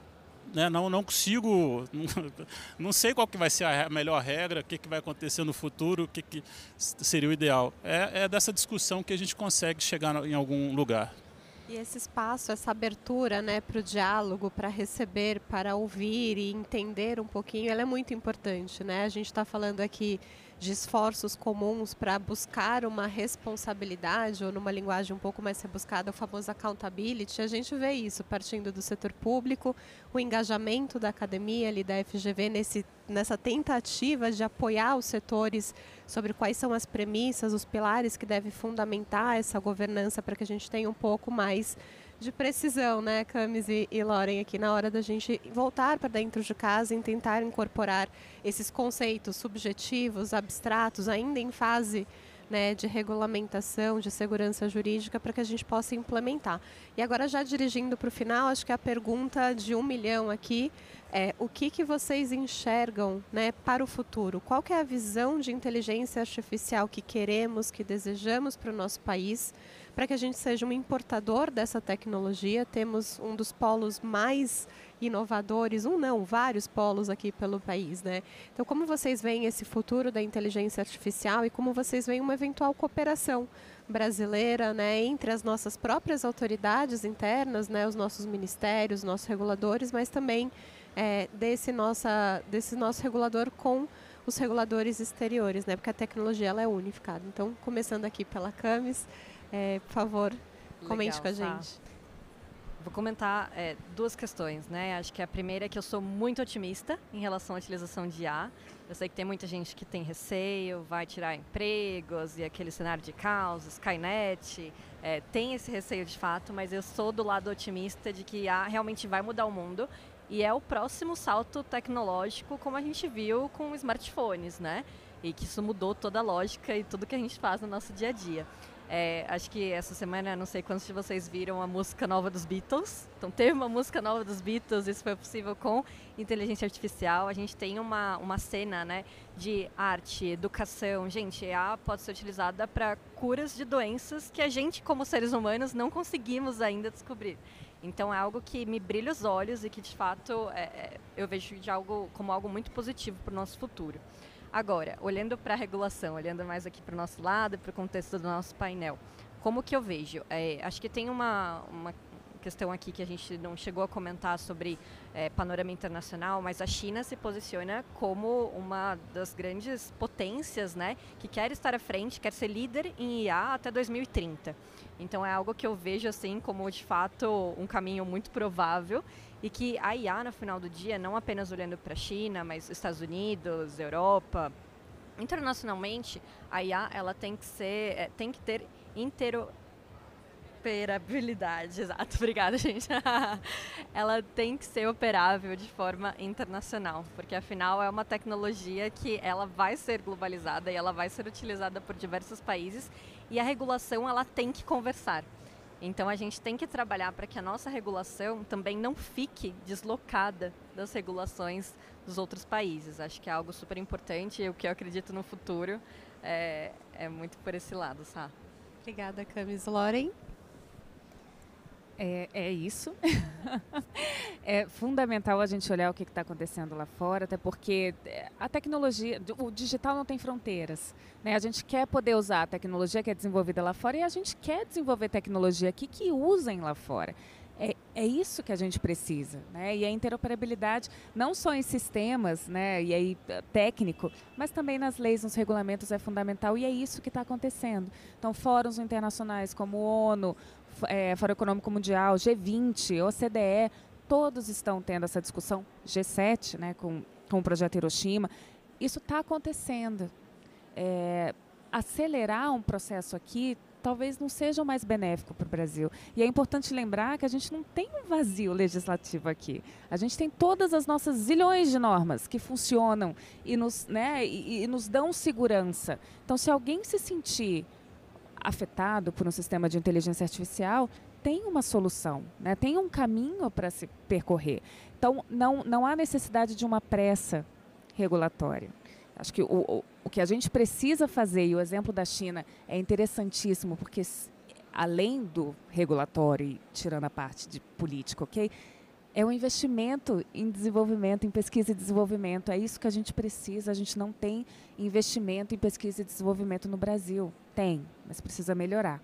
Né, não, não consigo, <laughs> não, sei qual que vai ser a melhor regra, o que, que vai acontecer no futuro, o que, que seria o ideal. É, é dessa discussão que a gente consegue chegar em algum lugar. E esse espaço, essa abertura né, para o diálogo, para receber, para ouvir e entender um pouquinho, ela é muito importante. Né? A gente está falando aqui de esforços comuns para buscar uma responsabilidade, ou numa linguagem um pouco mais rebuscada, o famoso accountability, a gente vê isso partindo do setor público, o engajamento da academia ali da FGV nesse, nessa tentativa de apoiar os setores sobre quais são as premissas, os pilares que devem fundamentar essa governança para que a gente tenha um pouco mais de precisão, né, Camis e, e Loren, aqui na hora da gente voltar para dentro de casa e tentar incorporar esses conceitos subjetivos, abstratos, ainda em fase né, de regulamentação, de segurança jurídica, para que a gente possa implementar. E agora, já dirigindo para o final, acho que a pergunta de um milhão aqui é o que, que vocês enxergam né, para o futuro? Qual é a visão de inteligência artificial que queremos, que desejamos para o nosso país? Para que a gente seja um importador dessa tecnologia. Temos um dos polos mais inovadores, um não, vários polos aqui pelo país, né? Então, como vocês veem esse futuro da inteligência artificial e como vocês veem uma eventual cooperação brasileira, né, entre as nossas próprias autoridades internas, né, os nossos ministérios, nossos reguladores, mas também é, desse nossa, desse nosso regulador com os reguladores exteriores, né, porque a tecnologia ela é unificada. Então, começando aqui pela Camis, é, por favor, comente Legal, com a gente. Tá. Vou comentar é, duas questões, né? Acho que a primeira é que eu sou muito otimista em relação à utilização de IA. Eu sei que tem muita gente que tem receio, vai tirar empregos e aquele cenário de caos, Skynet, é, tem esse receio de fato, mas eu sou do lado otimista de que IA realmente vai mudar o mundo e é o próximo salto tecnológico, como a gente viu com smartphones, né? E que isso mudou toda a lógica e tudo que a gente faz no nosso dia a dia. É, acho que essa semana, não sei quantos de vocês viram a música nova dos Beatles. Então, teve uma música nova dos Beatles, isso foi possível com inteligência artificial. A gente tem uma, uma cena né, de arte, educação. Gente, a pode ser utilizada para curas de doenças que a gente, como seres humanos, não conseguimos ainda descobrir. Então, é algo que me brilha os olhos e que, de fato, é, é eu vejo de algo, como algo muito positivo para o nosso futuro. Agora, olhando para a regulação, olhando mais aqui para o nosso lado, para o contexto do nosso painel, como que eu vejo? É, acho que tem uma, uma questão aqui que a gente não chegou a comentar sobre é, panorama internacional, mas a China se posiciona como uma das grandes potências, né, que quer estar à frente, quer ser líder em IA até 2030. Então é algo que eu vejo assim como de fato um caminho muito provável e que a IA, no final do dia, não apenas olhando para a China, mas Estados Unidos, Europa, internacionalmente, a IA ela tem que ser, é, tem que ter inteiro Interoperabilidade, <laughs> exato. Obrigada, gente. <laughs> ela tem que ser operável de forma internacional, porque afinal é uma tecnologia que ela vai ser globalizada e ela vai ser utilizada por diversos países e a regulação ela tem que conversar. Então a gente tem que trabalhar para que a nossa regulação também não fique deslocada das regulações dos outros países. Acho que é algo super importante e o que eu acredito no futuro é, é muito por esse lado, sabe? Obrigada, Camis. Loren? É, é isso. <laughs> é fundamental a gente olhar o que está acontecendo lá fora, até porque é, a tecnologia, o digital não tem fronteiras. Né? A gente quer poder usar a tecnologia que é desenvolvida lá fora e a gente quer desenvolver tecnologia aqui que usem lá fora. É, é isso que a gente precisa, né? E a interoperabilidade não só em sistemas, né? E aí eh, técnico, mas também nas leis, nos regulamentos é fundamental e é isso que está acontecendo. Então, fóruns internacionais como o ONU, é, Fórum Econômico Mundial, G20, OCDE, todos estão tendo essa discussão. G7, né? Com com o projeto Hiroshima, isso está acontecendo. É, acelerar um processo aqui talvez não seja o mais benéfico para o Brasil. E é importante lembrar que a gente não tem um vazio legislativo aqui. A gente tem todas as nossas zilhões de normas que funcionam e nos, né, e, e nos dão segurança. Então, se alguém se sentir afetado por um sistema de inteligência artificial, tem uma solução, né? tem um caminho para se percorrer. Então, não, não há necessidade de uma pressa regulatória. Acho que o, o, o que a gente precisa fazer, e o exemplo da China é interessantíssimo, porque além do regulatório, e tirando a parte de política, ok? É um investimento em desenvolvimento, em pesquisa e desenvolvimento. É isso que a gente precisa. A gente não tem investimento em pesquisa e desenvolvimento no Brasil. Tem, mas precisa melhorar.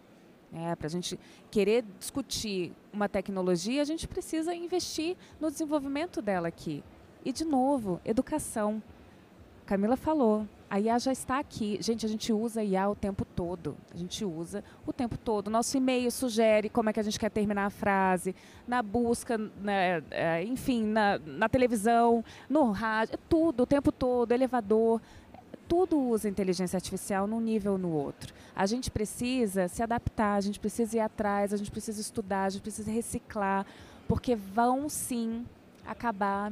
É, Para a gente querer discutir uma tecnologia, a gente precisa investir no desenvolvimento dela aqui. E, de novo, educação. Camila falou, a IA já está aqui. Gente, a gente usa a IA o tempo todo. A gente usa o tempo todo. Nosso e-mail sugere como é que a gente quer terminar a frase, na busca, né, é, enfim, na, na, televisão, no rádio, é tudo, o tempo todo, elevador. Tudo usa inteligência artificial num nível ou no outro. A gente precisa se adaptar, a gente precisa ir atrás, a gente precisa estudar, a gente precisa reciclar, porque vão sim acabar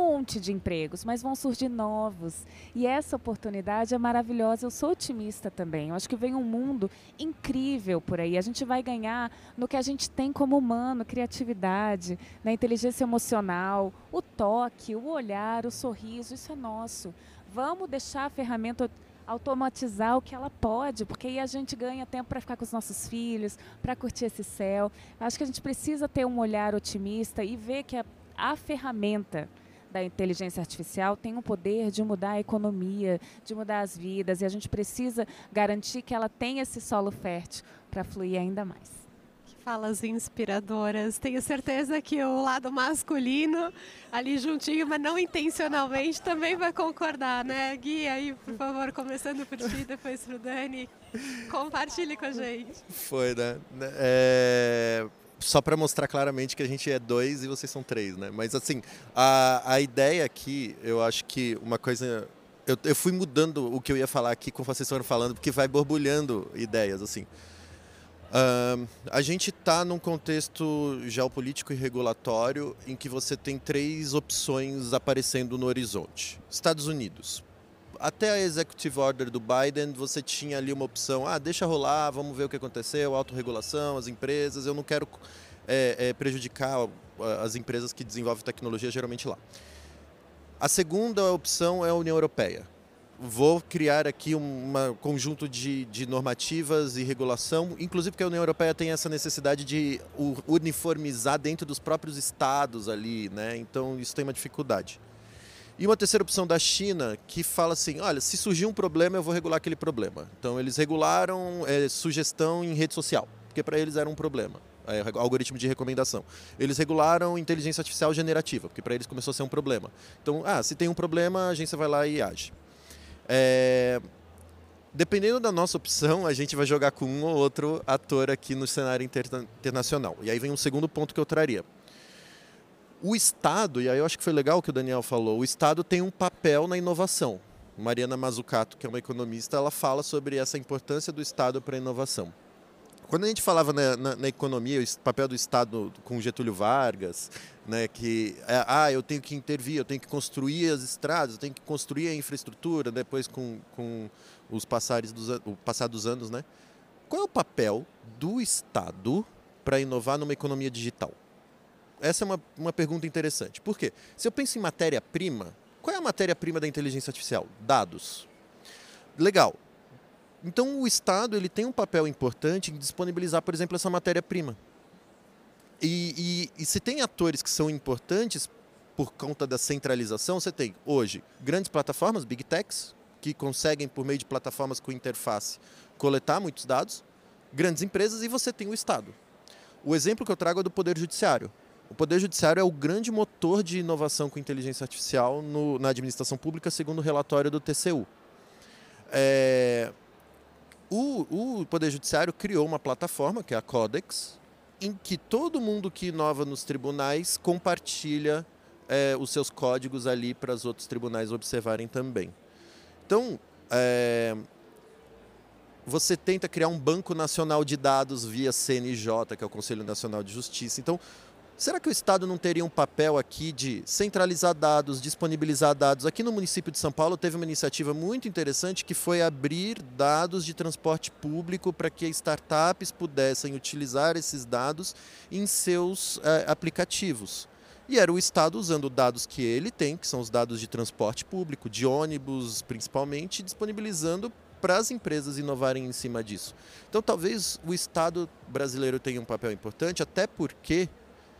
monte de empregos, mas vão surgir novos. E essa oportunidade é maravilhosa. Eu sou otimista também. Eu acho que vem um mundo incrível por aí. A gente vai ganhar no que a gente tem como humano, criatividade, na inteligência emocional, o toque, o olhar, o sorriso, isso é nosso. Vamos deixar a ferramenta automatizar o que ela pode, porque aí a gente ganha tempo para ficar com os nossos filhos, para curtir esse céu. Acho que a gente precisa ter um olhar otimista e ver que a, a ferramenta da inteligência artificial tem o poder de mudar a economia, de mudar as vidas, e a gente precisa garantir que ela tenha esse solo fértil para fluir ainda mais. Falas inspiradoras. Tenho certeza que o lado masculino, ali juntinho, mas não intencionalmente, também vai concordar, né? Gui, aí, por favor, começando por ti, depois para o Dani. Compartilhe com a gente. Foi, né? É só para mostrar claramente que a gente é dois e vocês são três, né? Mas assim, a, a ideia aqui, eu acho que uma coisa. Eu, eu fui mudando o que eu ia falar aqui com vocês foram falando, porque vai borbulhando ideias, assim. Uh, a gente está num contexto geopolítico e regulatório em que você tem três opções aparecendo no horizonte. Estados Unidos, até a executive order do Biden, você tinha ali uma opção, ah, deixa rolar, vamos ver o que aconteceu, autorregulação, as empresas, eu não quero é, é, prejudicar as empresas que desenvolvem tecnologia geralmente lá. A segunda opção é a União Europeia. Vou criar aqui um conjunto de, de normativas e regulação, inclusive porque a União Europeia tem essa necessidade de uniformizar dentro dos próprios estados ali, né? Então isso tem uma dificuldade. E uma terceira opção da China que fala assim: olha, se surgir um problema, eu vou regular aquele problema. Então, eles regularam é, sugestão em rede social, porque para eles era um problema. É, algoritmo de recomendação. Eles regularam inteligência artificial generativa, porque para eles começou a ser um problema. Então, ah, se tem um problema, a agência vai lá e age. É, dependendo da nossa opção, a gente vai jogar com um ou outro ator aqui no cenário internacional. E aí vem um segundo ponto que eu traria. O Estado, e aí eu acho que foi legal o que o Daniel falou, o Estado tem um papel na inovação. Mariana Mazzucato, que é uma economista, ela fala sobre essa importância do Estado para a inovação. Quando a gente falava na, na, na, economia, o papel do Estado com Getúlio Vargas, né, que é, ah, eu tenho que intervir, eu tenho que construir as estradas, eu tenho que construir a infraestrutura, depois com, com os passares dos, o passar dos anos, né? Qual é o papel do Estado para inovar numa economia digital? Essa é uma, uma pergunta interessante. Por quê? Se eu penso em matéria-prima, qual é a matéria-prima da inteligência artificial? Dados. Legal. Então o Estado ele tem um papel importante em disponibilizar, por exemplo, essa matéria-prima. E, e, e se tem atores que são importantes por conta da centralização, você tem hoje grandes plataformas, big techs, que conseguem, por meio de plataformas com interface, coletar muitos dados, grandes empresas, e você tem o Estado. O exemplo que eu trago é do Poder Judiciário. O Poder Judiciário é o grande motor de inovação com inteligência artificial no, na administração pública, segundo o relatório do TCU. É, o, o Poder Judiciário criou uma plataforma, que é a Codex, em que todo mundo que inova nos tribunais compartilha é, os seus códigos ali para os outros tribunais observarem também. Então, é, você tenta criar um banco nacional de dados via CNJ, que é o Conselho Nacional de Justiça. Então, será que o Estado não teria um papel aqui de centralizar dados, disponibilizar dados? Aqui no município de São Paulo teve uma iniciativa muito interessante que foi abrir dados de transporte público para que startups pudessem utilizar esses dados em seus é, aplicativos. E era o Estado usando dados que ele tem, que são os dados de transporte público, de ônibus principalmente, disponibilizando para as empresas inovarem em cima disso. Então, talvez o Estado brasileiro tenha um papel importante, até porque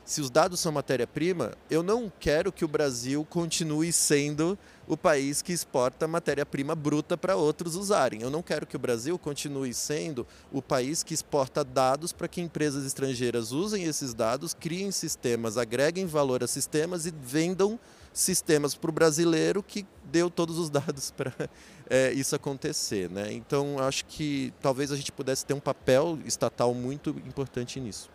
se os dados são matéria-prima, eu não quero que o Brasil continue sendo o país que exporta matéria-prima bruta para outros usarem. Eu não quero que o Brasil continue sendo o país que exporta dados para que empresas estrangeiras usem esses dados, criem sistemas, agreguem valor a sistemas e vendam sistemas para o brasileiro que deu todos os <laughs> dados para é, isso acontecer. Né? Então, acho que talvez a gente pudesse ter um papel estatal muito importante nisso.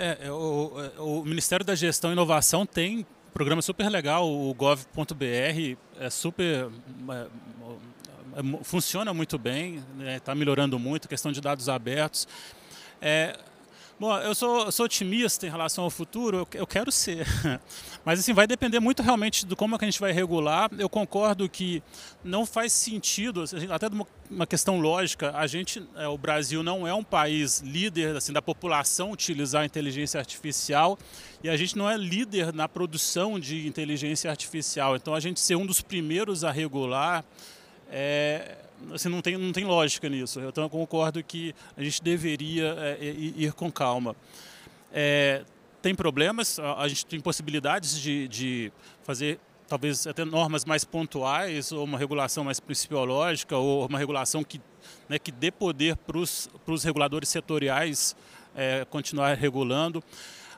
É, é o, é, o Ministério da Gestão e Inovação tem programa super legal, o gov.br é super é, é, funciona muito bem, está né, melhorando muito, questão de dados abertos. É, Bom, eu sou, sou, otimista em relação ao futuro, eu, eu, quero ser. <laughs> Mas assim, vai depender muito realmente do como é que a gente vai regular. Eu concordo que não faz sentido, assim, até de uma, uma questão lógica, a gente, é, o Brasil não é um país líder assim, da população utilizar a inteligência artificial e a gente não é líder na produção de inteligência artificial. Então a gente ser um dos primeiros a regular é, assim, não, tem, não tem lógica nisso. Então eu concordo que a gente deveria é, ir com calma. É, tem problemas, a, gente tem possibilidades de, de fazer talvez até normas mais pontuais, ou uma regulação mais principiológica, ou uma regulação que, né, que dê poder para os reguladores setoriais é, continuar regulando.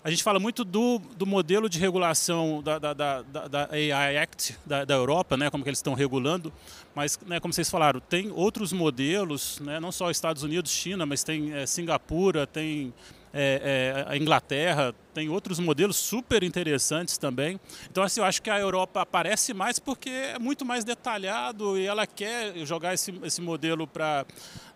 A gente fala muito do, do modelo de regulação da, da, da, da AI Act da, da, Europa, né, como que eles estão regulando, mas, né, como vocês falaram, tem outros modelos, né, não só Estados Unidos, China, mas tem é, Singapura, tem é, é, a Inglaterra, tem outros modelos super interessantes também. Então, assim, eu acho que a Europa aparece mais porque é muito mais detalhado e ela quer jogar esse, esse modelo para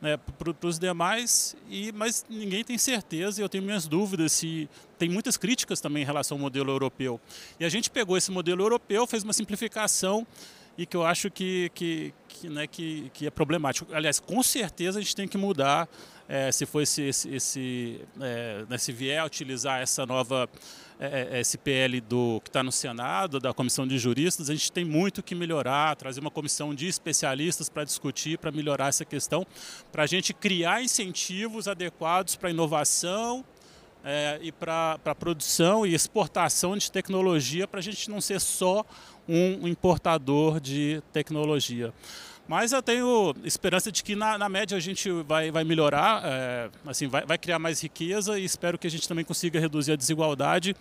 né, os demais, e, mas ninguém tem certeza e eu tenho minhas dúvidas se tem muitas críticas também em relação ao modelo europeu. E a gente pegou esse modelo europeu, fez uma simplificação e que eu acho que, que, que, né, que, que é problemático. Aliás, com certeza a gente tem que mudar é, se for esse, esse, esse é, né, se vier utilizar essa nova é, é esse PL do que está no Senado, da comissão de juristas, a gente tem muito que melhorar, trazer uma comissão de especialistas para discutir, para melhorar essa questão, para a gente criar incentivos adequados para inovação é, e para produção e exportação de tecnologia, para a gente não ser só um importador de tecnologia. Mas eu tenho esperança de que na, na média a gente vai, vai melhorar, é, assim, vai, vai criar mais riqueza e espero que a gente também consiga reduzir a desigualdade.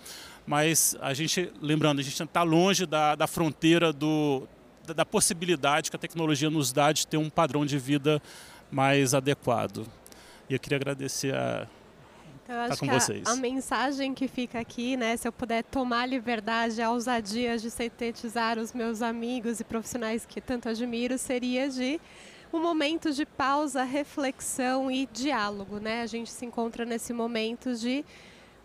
Mas a gente, lembrando, a gente está longe da, da fronteira do, da, da possibilidade que a tecnologia nos dá de ter um padrão de vida mais adequado. E eu queria agradecer a então, eu tá acho que a, a, mensagem que fica aqui, né, se eu puder tomar a liberdade, a ousadia de sintetizar os meus amigos e profissionais que tanto admiro, seria de um momento de pausa, reflexão e diálogo, né? A gente se encontra nesse momento de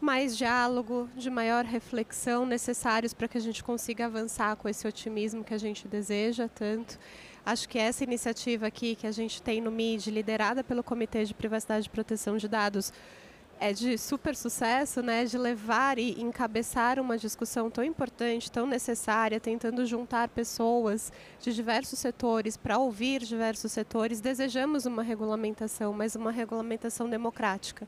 mais diálogo, de maior reflexão necessários para que a gente consiga avançar com esse otimismo que a gente deseja tanto. Acho que essa iniciativa aqui que a gente tem no MID, liderada pelo Comitê de Privacidade e Proteção de Dados, é de super sucesso, né, de levar e encabeçar uma discussão tão importante, tão necessária, tentando juntar pessoas de diversos setores para ouvir diversos setores. Desejamos uma regulamentação, mas uma regulamentação democrática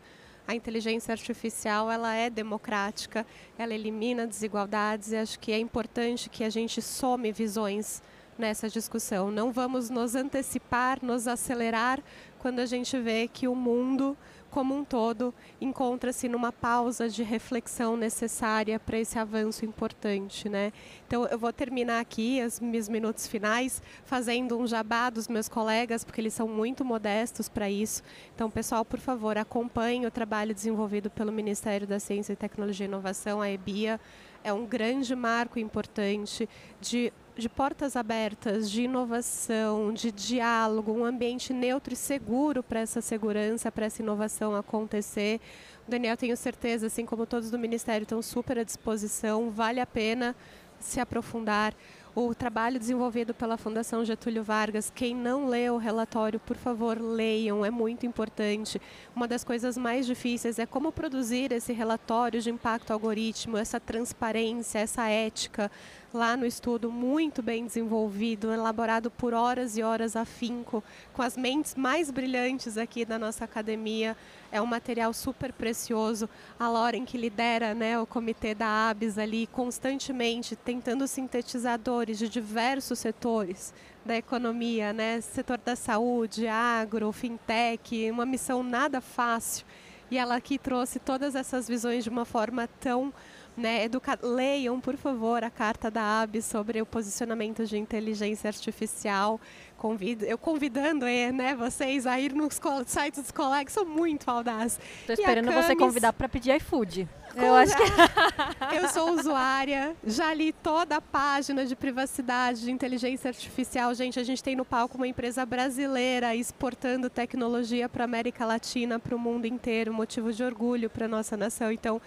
a inteligência artificial ela é democrática, ela elimina desigualdades e acho que é importante que a gente some visões nessa discussão. Não vamos nos antecipar, nos acelerar quando a gente vê que o mundo como um todo encontra-se numa pausa de reflexão necessária para esse avanço importante, né? Então eu vou terminar aqui os meus minutos finais fazendo um jabá dos meus colegas, porque eles são muito modestos para isso. Então, pessoal, por favor, acompanhe o trabalho desenvolvido pelo Ministério da Ciência, Tecnologia e Inovação, a EBIA. É um grande marco importante de de portas abertas, de inovação, de diálogo, um ambiente neutro e seguro para essa segurança, para essa inovação acontecer. O Daniel, tenho certeza, assim como todos do Ministério, estão super à disposição, vale a pena se aprofundar o trabalho desenvolvido pela Fundação Getúlio Vargas. Quem não leu o relatório, por favor, leiam, é muito importante. Uma das coisas mais difíceis é como produzir esse relatório de impacto algoritmo, essa transparência, essa ética lá no estudo, muito bem desenvolvido, elaborado por horas e horas afinco, com as mentes mais brilhantes aqui da nossa academia. É um material super precioso. A Lauren, que lidera né, o comitê da ABS ali, constantemente tentando sintetizadores de diversos setores da economia, né? setor da saúde, agro, fintech, uma missão nada fácil. E ela aqui trouxe todas essas visões de uma forma tão né, educa... Leiam, por favor, a carta da AB sobre o posicionamento de inteligência artificial. Convido, eu convidando né, vocês a ir nos sites dos colegas, são muito audazes. Estou esperando Camis... você convidar para pedir iFood. Eu acho que <laughs> eu sou usuária, já li toda a página de privacidade, de inteligência artificial. Gente, a gente tem no palco uma empresa brasileira exportando tecnologia para a América Latina, para o mundo inteiro, motivo de orgulho para nossa nação. Então,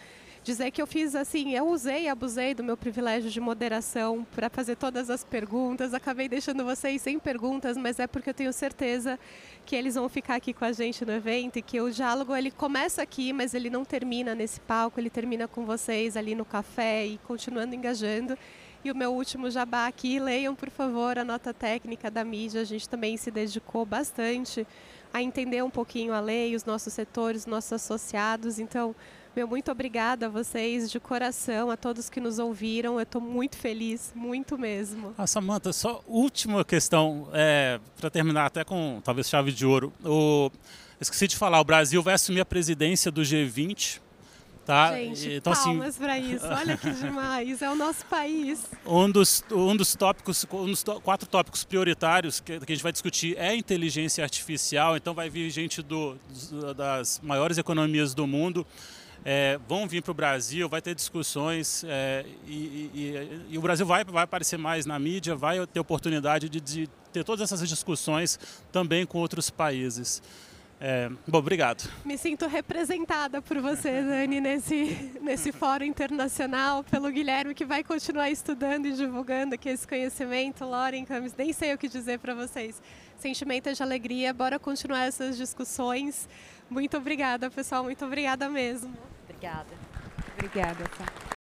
dizer que eu fiz assim, eu usei e abusei do meu privilégio de moderação para fazer todas as perguntas. Acabei deixando vocês sem perguntas, mas é porque eu tenho certeza que eles vão ficar aqui com a gente no evento e que o diálogo ele começa aqui, mas ele não termina nesse palco, ele termina com vocês ali no café e continuando engajando. E o meu último jabá aqui, leiam por favor a nota técnica da mídia, a gente também se dedicou bastante a entender um pouquinho a lei, os nossos setores, os nossos associados. Então, meu muito obrigada a vocês de coração, a todos que nos ouviram. Eu estou muito feliz, muito mesmo. Ah, Samanta, só última questão, é, para terminar até com talvez chave de ouro. O, esqueci de falar, o Brasil vai assumir a presidência do G20 Tá? Gente, então, assim, palmas assim, para isso. <laughs> Olha que demais. É o nosso país. Um dos, um dos tópicos, um dos quatro tópicos prioritários que, que, a gente vai discutir é inteligência artificial. Então vai vir gente do, das maiores economias do mundo é, vão vir para o Brasil, vai ter discussões é, e, e, e, o Brasil vai, vai aparecer mais na mídia, vai ter oportunidade de, de ter todas essas discussões também com outros países. É, bom, obrigado. Me sinto representada por você, Dani, nesse, nesse fórum internacional, pelo Guilherme, que vai continuar estudando e divulgando aqui esse conhecimento. Lauren Camis, nem sei o que dizer para vocês. Sentimento de alegria, bora continuar essas discussões. Muito obrigada, pessoal, muito obrigada mesmo. Obrigada. Obrigada.